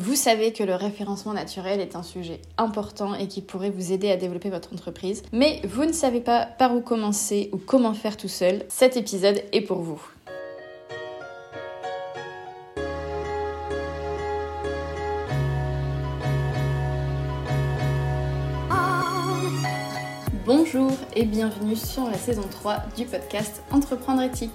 Vous savez que le référencement naturel est un sujet important et qui pourrait vous aider à développer votre entreprise, mais vous ne savez pas par où commencer ou comment faire tout seul. Cet épisode est pour vous. Bonjour et bienvenue sur la saison 3 du podcast Entreprendre éthique.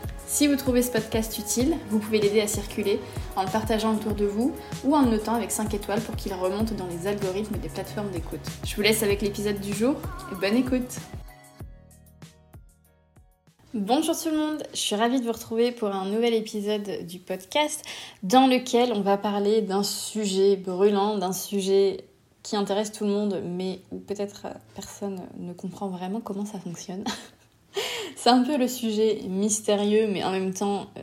Si vous trouvez ce podcast utile, vous pouvez l'aider à circuler en le partageant autour de vous ou en le notant avec 5 étoiles pour qu'il remonte dans les algorithmes des plateformes d'écoute. Je vous laisse avec l'épisode du jour et bonne écoute Bonjour tout le monde, je suis ravie de vous retrouver pour un nouvel épisode du podcast dans lequel on va parler d'un sujet brûlant, d'un sujet qui intéresse tout le monde mais où peut-être personne ne comprend vraiment comment ça fonctionne. C'est un peu le sujet mystérieux, mais en même temps euh,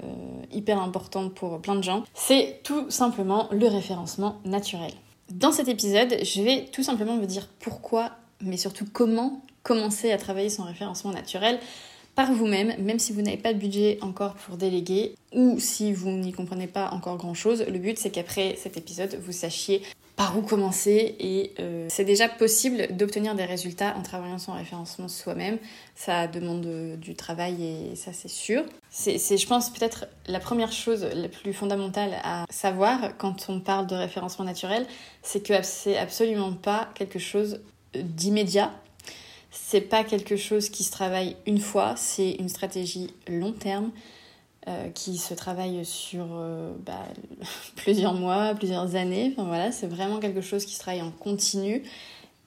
hyper important pour plein de gens. C'est tout simplement le référencement naturel. Dans cet épisode, je vais tout simplement vous dire pourquoi, mais surtout comment commencer à travailler son référencement naturel par vous-même, même si vous n'avez pas de budget encore pour déléguer ou si vous n'y comprenez pas encore grand-chose. Le but, c'est qu'après cet épisode, vous sachiez par où commencer et euh, c'est déjà possible d'obtenir des résultats en travaillant son référencement soi-même. Ça demande du travail et ça c'est sûr. C'est, je pense, peut-être la première chose la plus fondamentale à savoir quand on parle de référencement naturel, c'est que c'est absolument pas quelque chose d'immédiat. C'est pas quelque chose qui se travaille une fois, c'est une stratégie long terme. Euh, qui se travaille sur euh, bah, plusieurs mois, plusieurs années. Enfin voilà, c'est vraiment quelque chose qui se travaille en continu.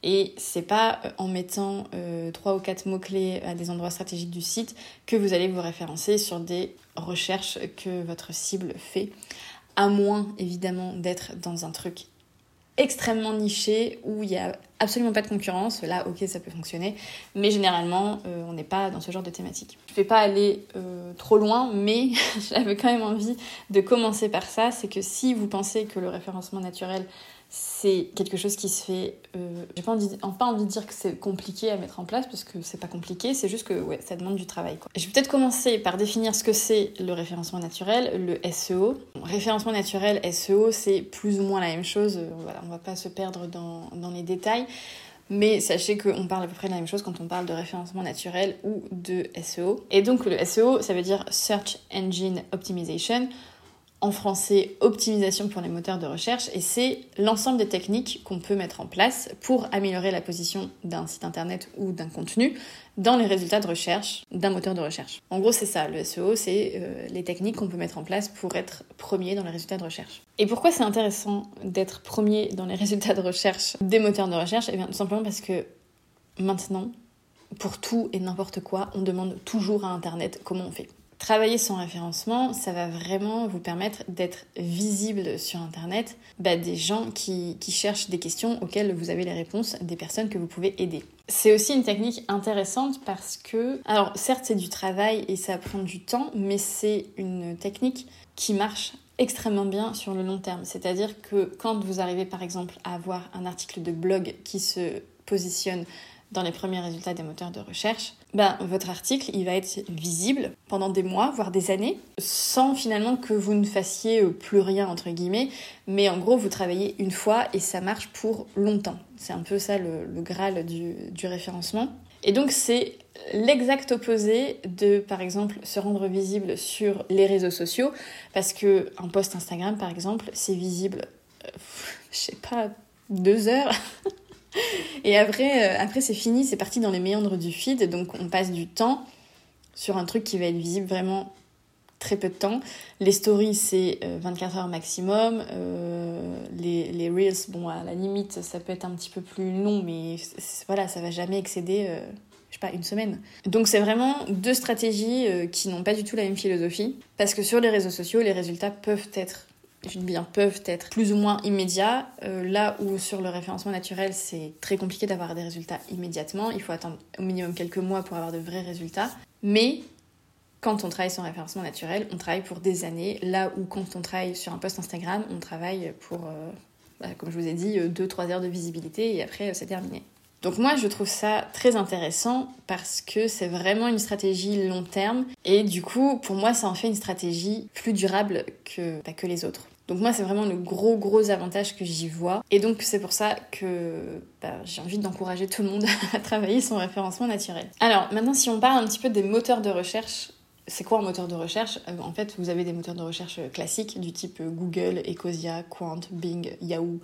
Et c'est pas euh, en mettant trois ou quatre mots-clés à des endroits stratégiques du site que vous allez vous référencer sur des recherches que votre cible fait. À moins évidemment d'être dans un truc extrêmement niché où il n'y a absolument pas de concurrence, là ok ça peut fonctionner, mais généralement euh, on n'est pas dans ce genre de thématique. Je ne vais pas aller euh, trop loin, mais j'avais quand même envie de commencer par ça, c'est que si vous pensez que le référencement naturel c'est quelque chose qui se fait. Euh, j'ai pas envie, pas de dire que c'est compliqué à mettre en place parce que c'est pas compliqué, c'est juste que ça demande du travail. Quoi. Je vais peut-être commencer par définir ce que c'est le référencement naturel, le SEO. référencement naturel, SEO, c'est plus ou moins la même chose. Euh, on va pas se perdre dans, dans les détails. Mais sachez qu'on parle à peu près de la même chose quand on parle de référencement naturel ou de SEO. Et donc le SEO, ça veut dire Search Engine Optimization en français optimisation pour les moteurs de recherche et c'est l'ensemble des techniques qu'on peut mettre en place pour améliorer la position d'un site internet ou d'un contenu dans les résultats de recherche d'un moteur de recherche. En gros, c'est ça, le SEO, c'est euh, les techniques qu'on peut mettre en place pour être premier dans les résultats de recherche. Et pourquoi c'est intéressant d'être premier dans les résultats de recherche des moteurs de recherche? Eh bien, tout simplement parce que maintenant, pour tout et n'importe quoi, on demande toujours à Internet comment on fait. Travailler son référencement, ça va vraiment vous permettre d'être visible sur Internet bah, des gens qui, cherchent des questions auxquelles vous avez les réponses des personnes que vous pouvez aider. C'est aussi une technique intéressante parce que, alors certes c'est du travail et ça prend du temps, mais c'est une technique qui marche extrêmement bien sur le long terme. C'est-à-dire que quand vous arrivez par exemple à avoir un article de blog qui se positionne dans les premiers résultats des moteurs de recherche, ben, votre article, il va être visible pendant des mois, voire des années, sans finalement que vous ne fassiez euh, plus rien, entre guillemets, mais en gros, vous travaillez une fois et ça marche pour longtemps. C'est un peu ça le, graal du, référencement. Et donc, c'est l'exact opposé de, par exemple, se rendre visible sur les réseaux sociaux, parce que un post Instagram, par exemple, c'est visible, euh, je sais pas, deux heures Et après, euh, après c'est fini, c'est parti dans les méandres du feed, donc on passe du temps sur un truc qui va être visible vraiment très peu de temps. Les stories, c'est 24 euh, heures maximum. Euh, les, les, reels, bon, à la limite, ça peut être un petit peu plus long, mais voilà, ça va jamais excéder, je sais pas, une semaine. Donc c'est vraiment deux stratégies qui n'ont pas du tout la même philosophie, parce que sur les réseaux sociaux, les résultats peuvent être dire, peuvent être plus ou moins immédiats. Euh, là où sur le référencement naturel, c'est très compliqué d'avoir des résultats immédiatement. Il faut attendre au minimum quelques mois pour avoir de vrais résultats. Mais quand on travaille sur référencement naturel, on travaille pour des années. Là où quand on travaille sur un post Instagram, on travaille pour, euh, bah, comme je vous ai dit, 2-3 heures de visibilité et après c'est terminé. Donc moi je trouve ça très intéressant parce que c'est vraiment une stratégie long terme et du coup pour moi ça en fait une stratégie plus durable que, bah, que les autres. Donc moi c'est vraiment le gros gros avantage que j'y vois. Et donc c'est pour ça que bah, j'ai envie d'encourager tout le monde à travailler son référencement naturel. Alors maintenant si on parle un petit peu des moteurs de recherche c'est quoi un moteur de recherche? Euh, En fait, vous avez des moteurs de recherche classiques du type Google, Ecosia, Quant, Bing, Yahoo,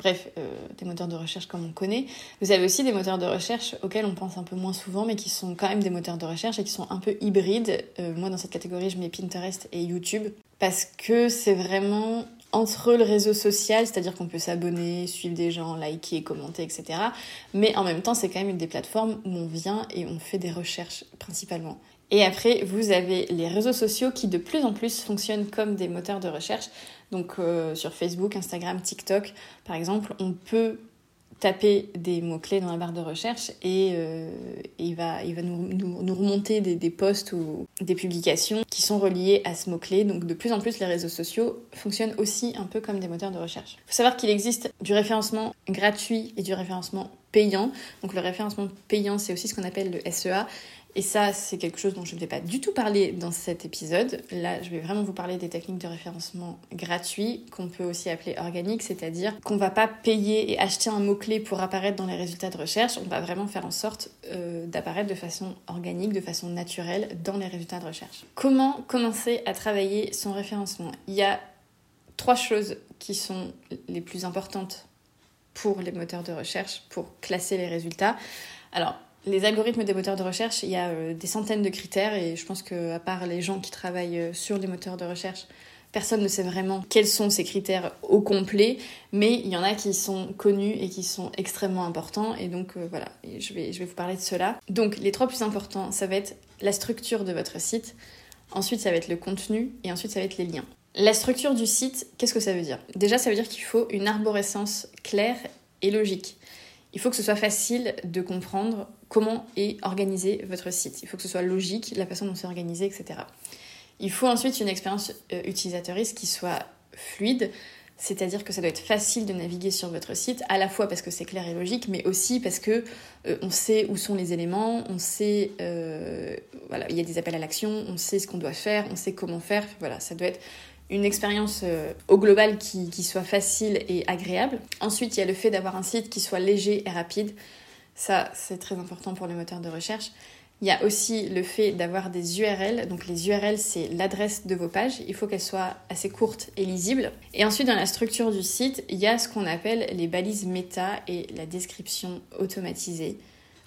bref, euh, des moteurs de recherche comme on connaît. Vous avez aussi des moteurs de recherche auxquels on pense un peu moins souvent, mais qui sont quand même des moteurs de recherche et qui sont un peu hybrides. Euh, moi, dans cette catégorie, je mets Pinterest et YouTube parce que c'est vraiment entre le réseau social, c'est-à-dire qu'on peut s'abonner, suivre des gens, liker, commenter, etc. Mais en même temps, c'est quand même une des plateformes où on vient et on fait des recherches principalement. Et après, vous avez les réseaux sociaux qui de plus en plus fonctionnent comme des moteurs de recherche. Donc euh, sur Facebook, Instagram, TikTok, par exemple, on peut taper des mots-clés dans la barre de recherche et, euh, il va, nous, remonter des, des, posts ou des publications qui sont reliées à ce mot-clé. Donc de plus en plus, les réseaux sociaux fonctionnent aussi un peu comme des moteurs de recherche. Il faut savoir qu'il existe du référencement gratuit et du référencement payant. Donc le référencement payant, c'est aussi ce qu'on appelle le SEA. Et ça, c'est quelque chose dont je ne vais pas du tout parler dans cet épisode. Là, je vais vraiment vous parler des techniques de référencement gratuits, qu'on peut aussi appeler organiques, c'est-à-dire qu'on va pas payer et acheter un mot-clé pour apparaître dans les résultats de recherche, on va vraiment faire en sorte euh, d'apparaître de façon organique, de façon naturelle dans les résultats de recherche. Comment commencer à travailler son référencement? Il y a trois choses qui sont les plus importantes pour les moteurs de recherche, pour classer les résultats. Alors, les algorithmes des moteurs de recherche, il y a euh, des centaines de critères et je pense qu'à part les gens qui travaillent euh, sur les moteurs de recherche, personne ne sait vraiment quels sont ces critères au complet, mais il y en a qui sont connus et qui sont extrêmement importants et donc euh, voilà, je vais, je vais vous parler de cela. Donc les trois plus importants, ça va être la structure de votre site, ensuite ça va être le contenu et ensuite ça va être les liens. La structure du site, qu'est-ce que ça veut dire? Déjà, ça veut dire qu'il faut une arborescence claire et logique. Il faut que ce soit facile de comprendre comment est organisé votre site. Il faut que ce soit logique, la façon dont c'est organisé, etc. Il faut ensuite une expérience euh, utilisatrice qui soit fluide, c'est-à-dire que ça doit être facile de naviguer sur votre site, à la fois parce que c'est clair et logique, mais aussi parce que euh, on sait où sont les éléments, on sait, euh, il y a des appels à l'action, on sait ce qu'on doit faire, on sait comment faire. Voilà, ça doit être une expérience euh, au global qui, soit facile et agréable. Ensuite, il y a le fait d'avoir un site qui soit léger et rapide. Ça, c'est très important pour les moteurs de recherche. Il y a aussi le fait d'avoir des URL. Donc les URL, c'est l'adresse de vos pages. Il faut qu'elles soient assez courtes et lisibles. Et ensuite, dans la structure du site, il y a ce qu'on appelle les balises méta et la description automatisée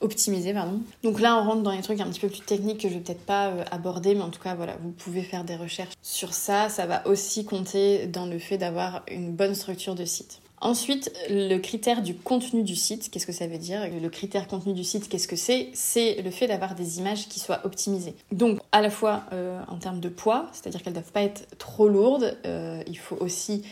optimiser, pardon. Donc là, on rentre dans les trucs un petit peu plus techniques que je vais peut-être pas euh, aborder, mais en tout cas, voilà, vous pouvez faire des recherches sur ça. Ça va aussi compter dans le fait d'avoir une bonne structure de site. Ensuite, le critère du contenu du site, qu'est-ce que ça veut dire? Le critère contenu du site, qu'est-ce que c'est? C'est le fait d'avoir des images qui soient optimisées. Donc, à la fois euh, en termes de poids, c'est-à-dire qu'elles ne doivent pas être trop lourdes, euh, il faut aussi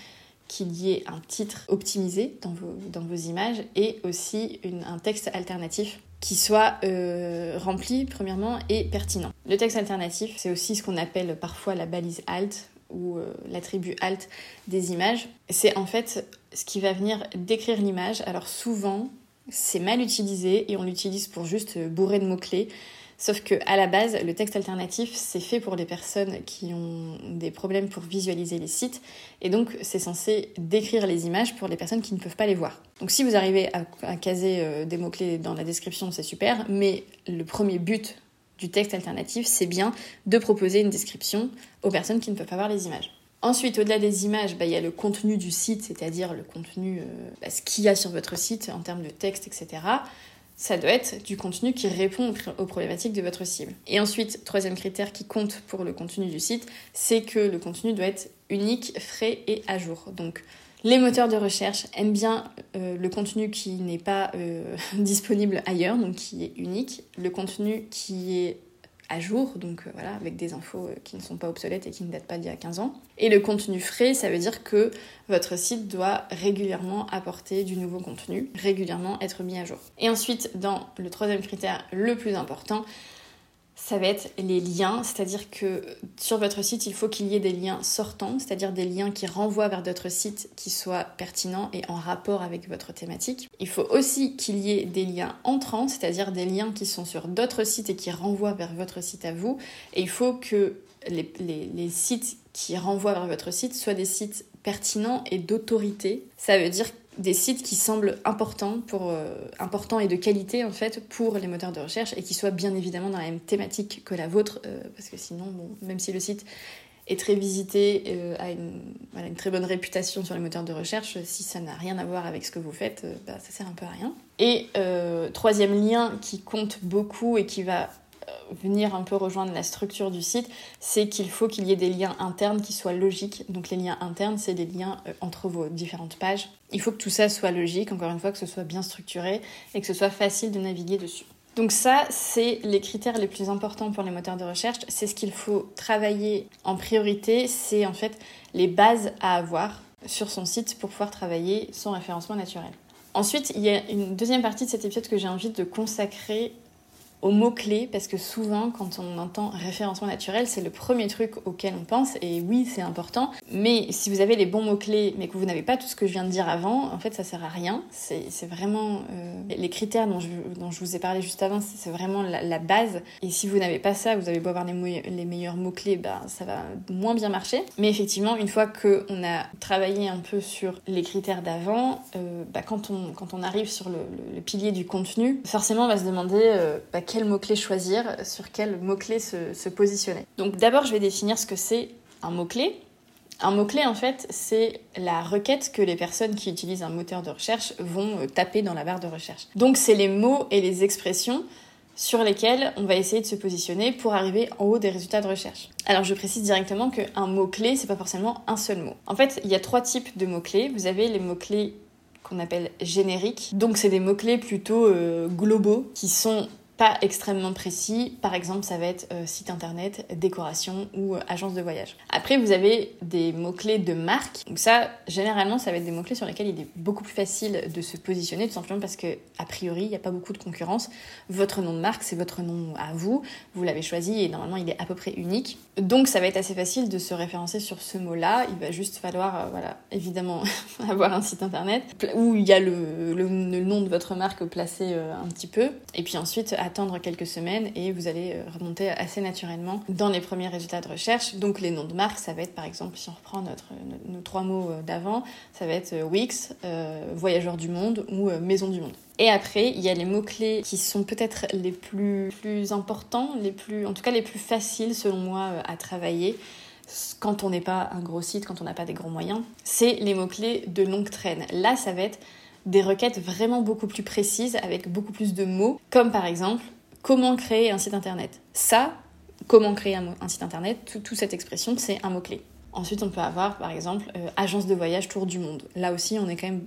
qu'il y ait un titre optimisé dans vos, images et aussi un texte alternatif qui soit euh, rempli premièrement et pertinent. Le texte alternatif, c'est aussi ce qu'on appelle parfois la balise alt ou euh, l'attribut alt des images. C'est en fait ce qui va venir décrire l'image. Alors souvent, c'est mal utilisé et on l'utilise pour juste bourrer de mots-clés. Sauf que à la base, le texte alternatif, c'est fait pour les personnes qui ont des problèmes pour visualiser les sites. Et donc, c'est censé décrire les images pour les personnes qui ne peuvent pas les voir. Donc, si vous arrivez à, caser euh, des mots-clés dans la description, c'est super. Mais le premier but du texte alternatif, c'est bien de proposer une description aux personnes qui ne peuvent pas voir les images. Ensuite, au-delà des images, bah, il y a le contenu du site, c'est-à-dire le contenu, euh, bah, ce qu'il y a sur votre site en termes de texte, etc ça doit être du contenu qui répond aux problématiques de votre cible. Et ensuite, troisième critère qui compte pour le contenu du site, c'est que le contenu doit être unique, frais et à jour. Donc, les moteurs de recherche aiment bien euh, le contenu qui n'est pas euh, disponible ailleurs, donc qui est unique, le contenu qui est à jour, donc euh, voilà, avec des infos qui ne sont pas obsolètes et qui ne datent pas d'il y a 15 ans. Et le contenu frais, ça veut dire que votre site doit régulièrement apporter du nouveau contenu, régulièrement être mis à jour. Et ensuite, dans le troisième critère le plus important, ça va être les liens, c'est-à-dire que sur votre site, il faut qu'il y ait des liens sortants, c'est-à-dire des liens qui renvoient vers d'autres sites qui soient pertinents et en rapport avec votre thématique. Il faut aussi qu'il y ait des liens entrants, c'est-à-dire des liens qui sont sur d'autres sites et qui renvoient vers votre site à vous. Et il faut que les, sites qui renvoient vers votre site soient des sites pertinents et d'autorité. Ça veut dire des sites qui semblent euh, importants et de qualité en fait pour les moteurs de recherche et qui soient bien évidemment dans la même thématique que la vôtre, euh, parce que sinon, même si le site est très visité, euh, a une, très bonne réputation sur les moteurs de recherche, si ça n'a rien à voir avec ce que vous faites, bah, ça sert un peu à rien. Et troisième lien qui compte beaucoup et qui va venir un peu rejoindre la structure du site, c'est qu'il faut qu'il y ait des liens internes qui soient logiques. Donc les liens internes, c'est des liens euh, entre vos différentes pages. Il faut que tout ça soit logique, encore une fois, que ce soit bien structuré et que ce soit facile de naviguer dessus. Donc ça, c'est les critères les plus importants pour les moteurs de recherche. C'est ce qu'il faut travailler en priorité. C'est en fait les bases à avoir sur son site pour pouvoir travailler son référencement naturel. Ensuite, il y a une deuxième partie de cet épisode que j'ai envie de consacrer aux mots-clés, parce que souvent, quand on entend référencement naturel, c'est le premier truc auquel on pense, et oui, c'est important. Mais si vous avez les bons mots-clés, mais que vous n'avez pas tout ce que je viens de dire avant, en fait, ça sert à rien. C'est vraiment euh, les critères dont je, dont je, vous ai parlé juste avant, c'est vraiment la, base. Et si vous n'avez pas ça, vous avez beau avoir les, meilleurs mots-clés, ben, ça va moins bien marcher. Mais effectivement, une fois qu'on a travaillé un peu sur les critères d'avant, ben, quand, on, quand on arrive sur le, le, pilier du contenu, forcément, on va se demander euh, ben, quel mot-clé choisir, sur quel mot-clé se, positionner. Donc d'abord, je vais définir ce que c'est un mot-clé. Un mot-clé, en fait, c'est la requête que les personnes qui utilisent un moteur de recherche vont euh, taper dans la barre de recherche. Donc c'est les mots et les expressions sur lesquels on va essayer de se positionner pour arriver en haut des résultats de recherche. Alors je précise directement qu'un mot-clé, c'est pas forcément un seul mot. En fait, il y a trois types de mots-clés. Vous avez les mots-clés qu'on appelle génériques. Donc c'est des mots-clés plutôt euh, globaux qui sont pas extrêmement précis. Par exemple, ça va être euh, site internet, décoration ou euh, agence de voyage. Après, vous avez des mots-clés de marque. Donc ça, généralement, ça va être des mots-clés sur lesquels il est beaucoup plus facile de se positionner, tout simplement parce que, a priori, il n'y a pas beaucoup de concurrence. Votre nom de marque, c'est votre nom à vous. Vous l'avez choisi et normalement, il est à peu près unique. Donc, ça va être assez facile de se référencer sur ce mot-là. Il va juste falloir, euh, voilà, évidemment, avoir un site internet où il y a le, le, nom de votre marque placé un petit peu. Et puis ensuite, attendre quelques semaines et vous allez euh, remonter assez naturellement dans les premiers résultats de recherche. Donc les noms de marques, ça va être par exemple, si on reprend notre, nos, trois mots euh, d'avant, ça va être euh, Wix, Voyageur du Monde ou Maison du Monde. Et après, il y a les mots-clés qui sont peut-être les plus, plus importants, les plus, en tout cas les plus faciles selon moi à travailler quand on n'est pas un gros site, quand on n'a pas des gros moyens. C'est les mots-clés de longue traîne. Là, ça va être des requêtes vraiment beaucoup plus précises avec beaucoup plus de mots, comme par exemple comment créer un site internet. Ça, comment créer un, site internet, toute cette expression, c'est un mot-clé. Ensuite, on peut avoir par exemple euh, agence de voyage tour du monde. Là aussi, on est quand même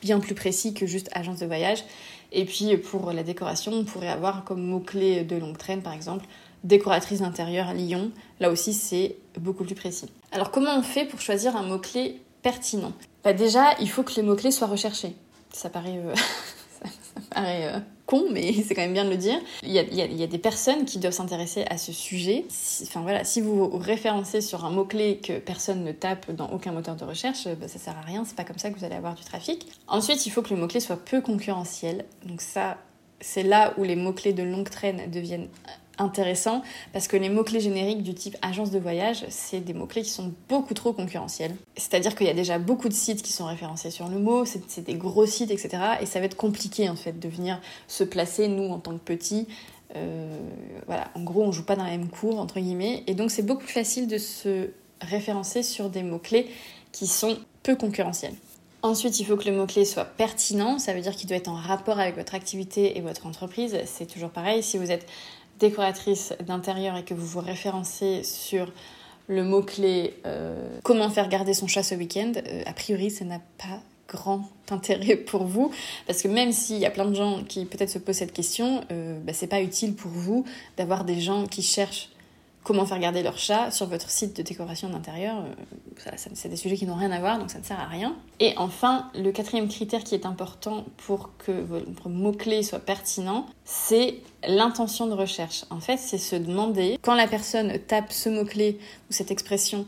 bien plus précis que juste agence de voyage. Et puis pour la décoration, on pourrait avoir comme mot-clé de longue traîne par exemple décoratrice d'intérieur Lyon. Là aussi, c'est beaucoup plus précis. Alors comment on fait pour choisir un mot-clé bah Déjà, il faut que les mots-clés soient recherchés. Ça paraît, euh, euh, con, mais c'est quand même bien de le dire. Il y a, des personnes qui doivent s'intéresser à ce sujet. Si, voilà, si vous vous référencez sur un mot-clé que personne ne tape dans aucun moteur de recherche, bah, ça sert à rien, c'est pas comme ça que vous allez avoir du trafic. Ensuite, il faut que le mot-clé soit peu concurrentiel. Donc ça, c'est là où les mots-clés de longue traîne deviennent intéressant parce que les mots-clés génériques du type agence de voyage, c'est des mots-clés qui sont beaucoup trop concurrentiels. C'est-à-dire qu'il y a déjà beaucoup de sites qui sont référencés sur le mot, c'est des gros sites, etc. Et ça va être compliqué en fait de venir se placer, nous en tant que petits. Euh, voilà, en gros, on joue pas dans la même cour, entre guillemets. Et donc, c'est beaucoup plus facile de se référencer sur des mots-clés qui sont peu concurrentiels. Ensuite, il faut que le mot-clé soit pertinent, ça veut dire qu'il doit être en rapport avec votre activité et votre entreprise. C'est toujours pareil, si vous êtes décoratrice d'intérieur et que vous vous référencez sur le mot-clé euh, comment faire garder son chat ce week-end, euh, a priori ça n'a pas grand intérêt pour vous. Parce que même s'il y a plein de gens qui peut-être se posent cette question, euh, bah, c'est pas utile pour vous d'avoir des gens qui cherchent comment faire garder leur chat sur votre site de décoration d'intérieur. Euh, c'est des sujets qui n'ont rien à voir, donc ça ne sert à rien. Et enfin, le quatrième critère qui est important pour que votre mot-clé soit pertinent, c'est l'intention de recherche. En fait, c'est se demander, quand la personne tape ce mot-clé ou cette expression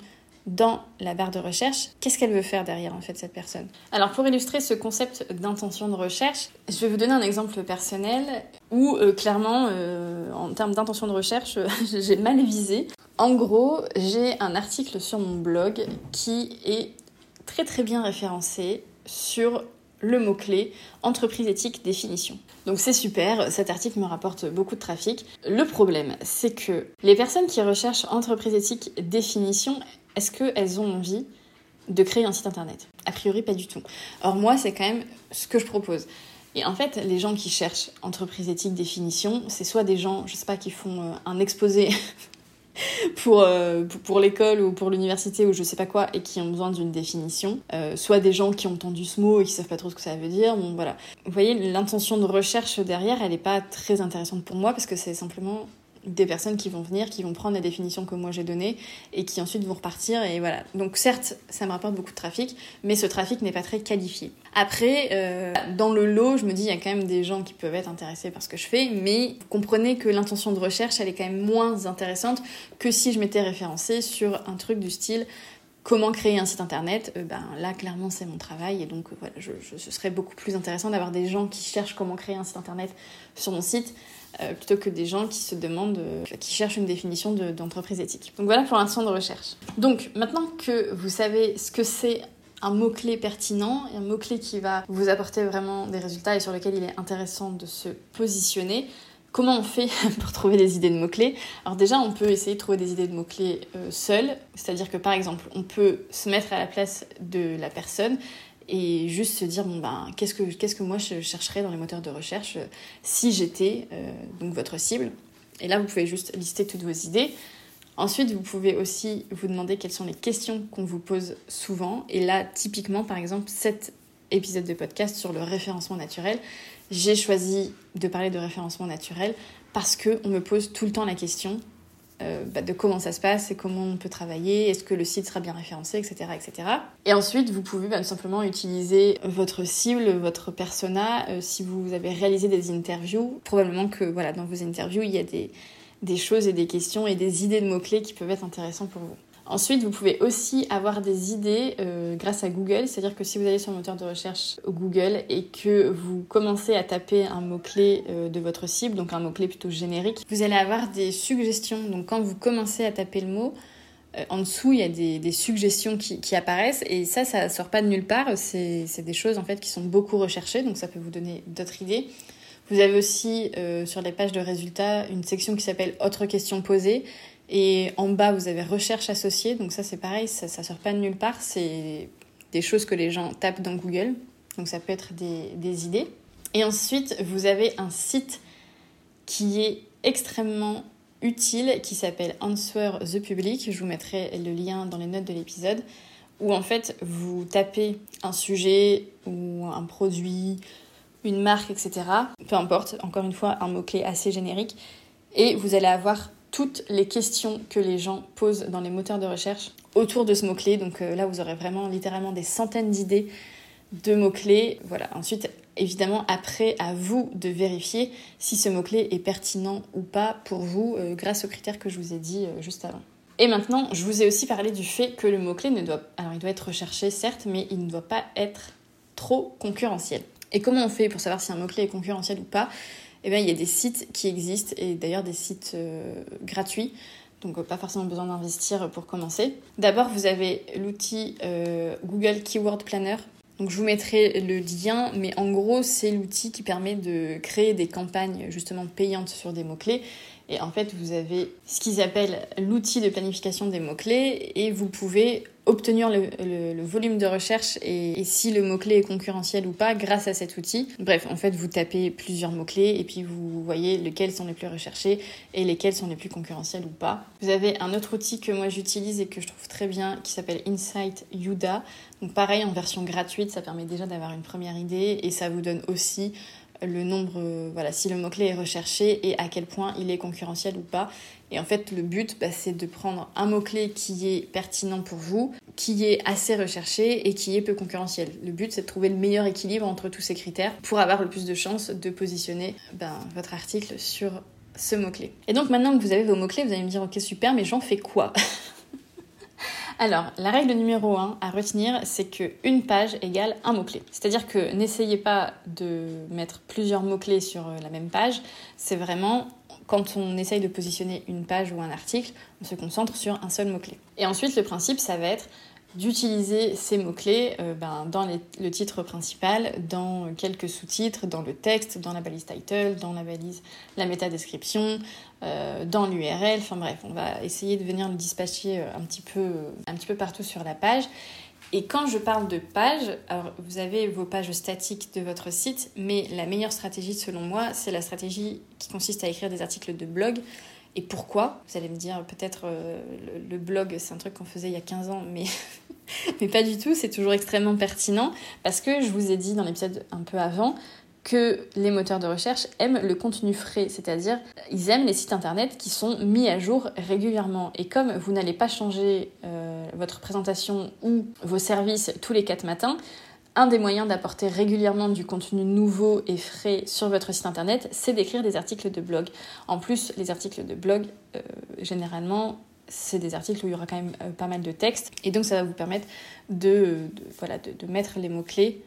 dans la barre de recherche, qu'est-ce qu'elle veut faire derrière en fait cette personne? Alors pour illustrer ce concept d'intention de recherche, je vais vous donner un exemple personnel où euh, clairement euh, en termes d'intention de recherche, j'ai mal visé. En gros, j'ai un article sur mon blog qui est très très bien référencé sur le mot-clé entreprise éthique définition. Donc c'est super, cet article me rapporte beaucoup de trafic. Le problème, c'est que les personnes qui recherchent entreprise éthique définition, est-ce qu'elles ont envie de créer un site internet? A priori, pas du tout. Or, moi, c'est quand même ce que je propose. Et en fait, les gens qui cherchent entreprise éthique définition, c'est soit des gens, je sais pas, qui font euh, un exposé pour, euh, pour l'école ou pour l'université ou je sais pas quoi et qui ont besoin d'une définition, euh, soit des gens qui ont entendu ce mot et qui savent pas trop ce que ça veut dire. Bon, voilà. Vous voyez, l'intention de recherche derrière, elle n'est pas très intéressante pour moi parce que c'est simplement des personnes qui vont venir, qui vont prendre la définition que moi j'ai donnée et qui ensuite vont repartir et voilà. Donc certes, ça me rapporte beaucoup de trafic, mais ce trafic n'est pas très qualifié. Après, euh, dans le lot, je me dis il y a quand même des gens qui peuvent être intéressés par ce que je fais, mais vous comprenez que l'intention de recherche, elle est quand même moins intéressante que si je m'étais référencée sur un truc du style comment créer un site internet, euh, ben là clairement c'est mon travail et donc voilà, ce serait beaucoup plus intéressant d'avoir des gens qui cherchent comment créer un site internet sur mon site euh, plutôt que des gens qui se demandent, euh, qui cherchent une définition d'entreprise éthique. Donc voilà pour l'instant de recherche. Donc maintenant que vous savez ce que c'est un mot-clé pertinent, un mot-clé qui va vous apporter vraiment des résultats et sur lequel il est intéressant de se positionner, Comment on fait pour trouver des idées de mots-clés? Alors déjà, on peut essayer de trouver des idées de mots-clés euh, c'est-à-dire que par exemple, on peut se mettre à la place de la personne et juste se dire bon ben qu'est-ce que qu'est-ce que moi je chercherais dans les moteurs de recherche euh, si j'étais euh, donc votre cible. Et là vous pouvez juste lister toutes vos idées. Ensuite vous pouvez aussi vous demander quelles sont les questions qu'on vous pose souvent. Et là typiquement par exemple cet épisode de podcast sur le référencement naturel. J'ai choisi de parler de référencement naturel parce que on me pose tout le temps la question euh, bah, de comment ça se passe et comment on peut travailler, est-ce que le site sera bien référencé, etc. etc. Et ensuite, vous pouvez bah, simplement utiliser votre cible, votre persona. Euh, si vous avez réalisé des interviews, probablement que voilà, dans vos interviews, il y a des, des choses et des questions et des idées de mots-clés qui peuvent être intéressantes pour vous. Ensuite, vous pouvez aussi avoir des idées euh, grâce à Google, c'est-à-dire que si vous allez sur le moteur de recherche Google et que vous commencez à taper un mot-clé euh, de votre cible, donc un mot-clé plutôt générique, vous allez avoir des suggestions. Donc quand vous commencez à taper le mot, euh, en dessous, il y a des, suggestions qui, apparaissent et ça, ça sort pas de nulle part. C'est des choses en fait qui sont beaucoup recherchées, donc ça peut vous donner d'autres idées. Vous avez aussi sur les pages de résultats une section qui s'appelle Autres questions posées et en bas, vous avez recherche associée. Donc ça, c'est pareil, ça ne sort pas de nulle part. C'est des choses que les gens tapent dans Google. Donc ça peut être des, des idées. Et ensuite, vous avez un site qui est extrêmement utile qui s'appelle Answer the Public. Je vous mettrai le lien dans les notes de l'épisode où en fait vous tapez un sujet ou un produit, une marque, etc. Peu importe, encore une fois, un mot-clé assez générique. Et vous allez avoir toutes les questions que les gens posent dans les moteurs de recherche autour de ce mot-clé. Donc euh, là, vous aurez vraiment littéralement des centaines d'idées de mots-clés. Voilà. Ensuite, évidemment, après, à vous de vérifier si ce mot-clé est pertinent ou pas pour vous euh, grâce aux critères que je vous ai dit euh, juste avant. Et maintenant, je vous ai aussi parlé du fait que le mot-clé ne doit... Alors, il doit être recherché, certes, mais il ne doit pas être trop concurrentiel. Et comment on fait pour savoir si un mot-clé est concurrentiel ou pas? Eh bien, il y a des sites qui existent et d'ailleurs des sites euh, gratuits. Donc euh, pas forcément besoin d'investir pour commencer. D'abord, vous avez l'outil euh, Google Keyword Planner. Je vous mettrai le lien, mais en gros, c'est l'outil qui permet de créer des campagnes justement payantes sur des mots-clés. Et en fait, vous avez ce qu'ils appellent l'outil de planification des mots-clés et vous pouvez obtenir le, volume de recherche et, si le mot-clé est concurrentiel ou pas grâce à cet outil. Bref, en fait, vous tapez plusieurs mots-clés et puis vous voyez lesquels sont les plus recherchés et lesquels sont les plus concurrentiels ou pas. Vous avez un autre outil que moi j'utilise et que je trouve très bien qui s'appelle Insight Yuda. Donc pareil, en version gratuite, ça permet déjà d'avoir une première idée et ça vous donne aussi le nombre, euh, voilà, si le mot-clé est recherché et à quel point il est concurrentiel ou pas. Et en fait, le but, bah, c'est de prendre un mot-clé qui est pertinent pour vous, qui est assez recherché et qui est peu concurrentiel. Le but, c'est de trouver le meilleur équilibre entre tous ces critères pour avoir le plus de chances de positionner ben, votre article sur ce mot-clé. Et donc maintenant que vous avez vos mots-clés, vous allez me dire, ok, super, mais j'en fais quoi? Alors, la règle numéro 1 à retenir, c'est que une page égale un mot-clé. C'est-à-dire que n'essayez pas de mettre plusieurs mots-clés sur la même page. C'est vraiment quand on essaye de positionner une page ou un article, on se concentre sur un seul mot-clé. Et ensuite, le principe, ça va être d'utiliser ces mots-clés euh, ben, dans le titre principal, dans quelques sous-titres, dans le texte, dans la balise title, dans la balise, la métadescription, euh, dans l'URL, enfin bref, on va essayer de venir le dispatcher euh, un petit, peu, un petit peu partout sur la page. Et quand je parle de pages, alors vous avez vos pages statiques de votre site, mais la meilleure stratégie selon moi, c'est la stratégie qui consiste à écrire des articles de blog. Et pourquoi? Vous allez me dire peut-être euh, le, blog, c'est un truc qu'on faisait il y a 15 ans, mais, mais pas du tout, c'est toujours extrêmement pertinent. Parce que je vous ai dit dans l'épisode un peu avant que les moteurs de recherche aiment le contenu frais, c'est-à-dire ils aiment les sites internet qui sont mis à jour régulièrement. Et comme vous n'allez pas changer euh, votre présentation ou vos services tous les 4 matins, un des moyens d'apporter régulièrement du contenu nouveau et frais sur votre site internet, c'est d'écrire des articles de blog. En plus, les articles de blog, euh, généralement, c'est des articles où il y aura quand même euh, pas mal de texte. Et donc, ça va vous permettre de, mettre les mots-clés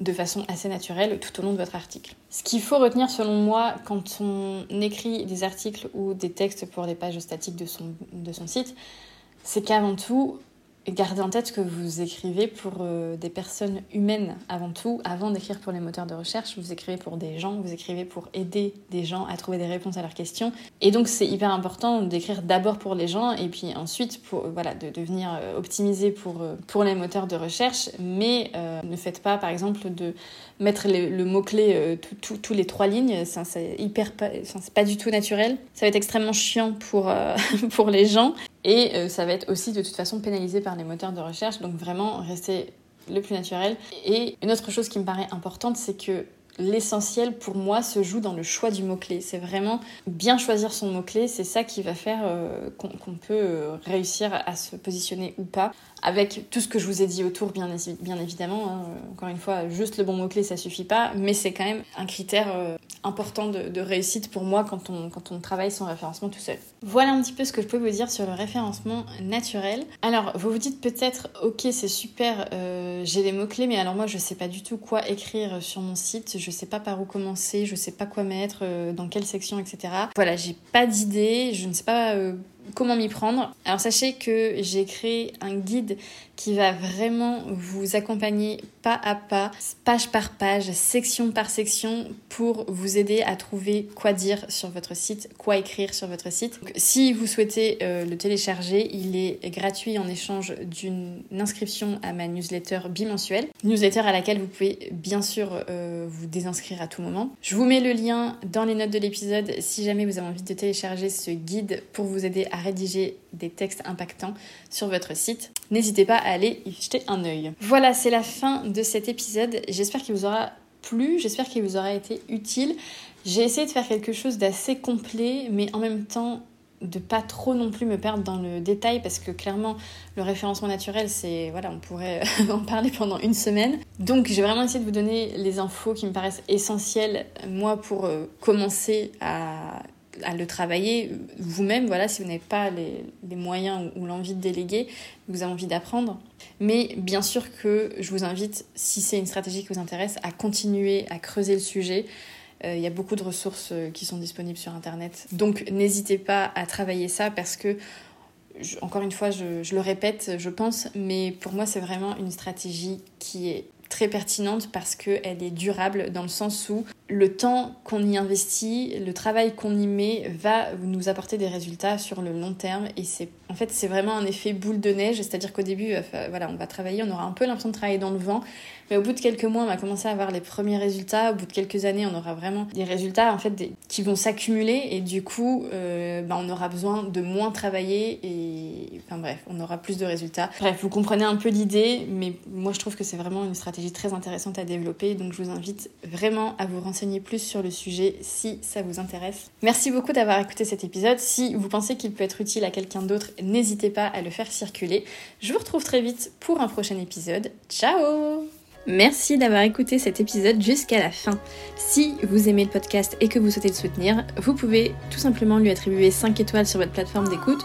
de façon assez naturelle tout au long de votre article. Ce qu'il faut retenir selon moi quand on écrit des articles ou des textes pour les pages statiques de son, de son site, c'est qu'avant tout, gardez en tête que vous écrivez pour euh, des personnes humaines avant tout. Avant d'écrire pour les moteurs de recherche, vous écrivez pour des gens, vous écrivez pour aider des gens à trouver des réponses à leurs questions. Et donc c'est hyper important d'écrire d'abord pour les gens et puis ensuite pour, voilà, de devenir euh, optimisé pour, euh, pour les moteurs de recherche. Mais ne faites pas par exemple de mettre le mot-clé tous les trois lignes. C'est hyper pas, pas du tout naturel. Ça va être extrêmement chiant pour, pour les gens. Et euh, ça va être aussi de toute façon pénalisé par les moteurs de recherche, donc vraiment rester le plus naturel. Et une autre chose qui me paraît importante, c'est que l'essentiel pour moi se joue dans le choix du mot-clé. C'est vraiment bien choisir son mot-clé, c'est ça qui va faire euh, qu'on peut euh, réussir à se positionner ou pas. Avec tout ce que je vous ai dit autour, bien, évidemment. Hein. Encore une fois, juste le bon mot-clé, ça suffit pas, mais c'est quand même un critère euh, important de, réussite pour moi quand on, quand travaille son référencement tout seul. Voilà un petit peu ce que je peux vous dire sur le référencement naturel. Alors, vous vous dites peut-être, ok, c'est super, j'ai les mots-clés, mais alors moi, je sais pas du tout quoi écrire sur mon site je sais pas par où commencer, je sais pas quoi mettre, euh, dans quelle section, etc. Voilà, j'ai pas d'idée, je ne sais pas euh, comment m'y prendre. Alors sachez que j'ai créé un guide qui va vraiment vous accompagner pas à pas, page par page, section par section pour vous aider à trouver quoi dire sur votre site, quoi écrire sur votre site. si vous souhaitez euh, le télécharger, il est gratuit en échange d'une inscription à ma newsletter bimensuelle, newsletter à laquelle vous pouvez bien sûr euh, vous désinscrire à tout moment. Je vous mets le lien dans les notes de l'épisode si jamais vous avez envie de télécharger ce guide pour vous aider à rédiger des textes impactants sur votre site. N'hésitez pas à aller y jeter un œil. Voilà, c'est la fin de cet épisode. J'espère qu'il vous aura plu, j'espère qu'il vous aura été utile. J'ai essayé de faire quelque chose d'assez complet, mais en même temps de pas trop non plus me perdre dans le détail parce que clairement le référencement naturel c'est voilà on pourrait en parler pendant une semaine donc j'ai vraiment essayé de vous donner les infos qui me paraissent essentielles moi pour euh, commencer à à le travailler vous-même, voilà, si vous n'avez pas les, moyens ou, l'envie de déléguer, vous avez envie d'apprendre. Mais bien sûr que je vous invite, si c'est une stratégie qui vous intéresse, à continuer à creuser le sujet. Euh, il y a beaucoup de ressources euh, qui sont disponibles sur Internet. Donc n'hésitez pas à travailler ça parce que, encore une fois, je, je le répète, je pense, mais pour moi c'est vraiment une stratégie qui est très pertinente parce qu'elle est durable dans le sens où le temps qu'on y investit, le travail qu'on y met va nous apporter des résultats sur le long terme. Et c'est en fait c'est vraiment un effet boule de neige, c'est-à-dire qu'au début euh, voilà, on va travailler, on aura un peu l'impression de travailler dans le vent, mais au bout de quelques mois, on va commencer à avoir les premiers résultats, au bout de quelques années, on aura vraiment des résultats en fait qui vont s'accumuler. Et du coup euh, bah, on aura besoin de moins travailler et enfin bref, on aura plus de résultats. Bref, vous comprenez un peu l'idée, mais moi je trouve que c'est vraiment une stratégie très intéressante à développer, donc je vous invite vraiment à vous renseigner plus sur le sujet si ça vous intéresse. Merci beaucoup d'avoir écouté cet épisode. Si vous pensez qu'il peut être utile à quelqu'un d'autre, n'hésitez pas à le faire circuler. Je vous retrouve très vite pour un prochain épisode. Ciao Merci d'avoir écouté cet épisode jusqu'à la fin. Si vous aimez le podcast et que vous souhaitez le soutenir, vous pouvez tout simplement lui attribuer 5 étoiles sur votre plateforme d'écoute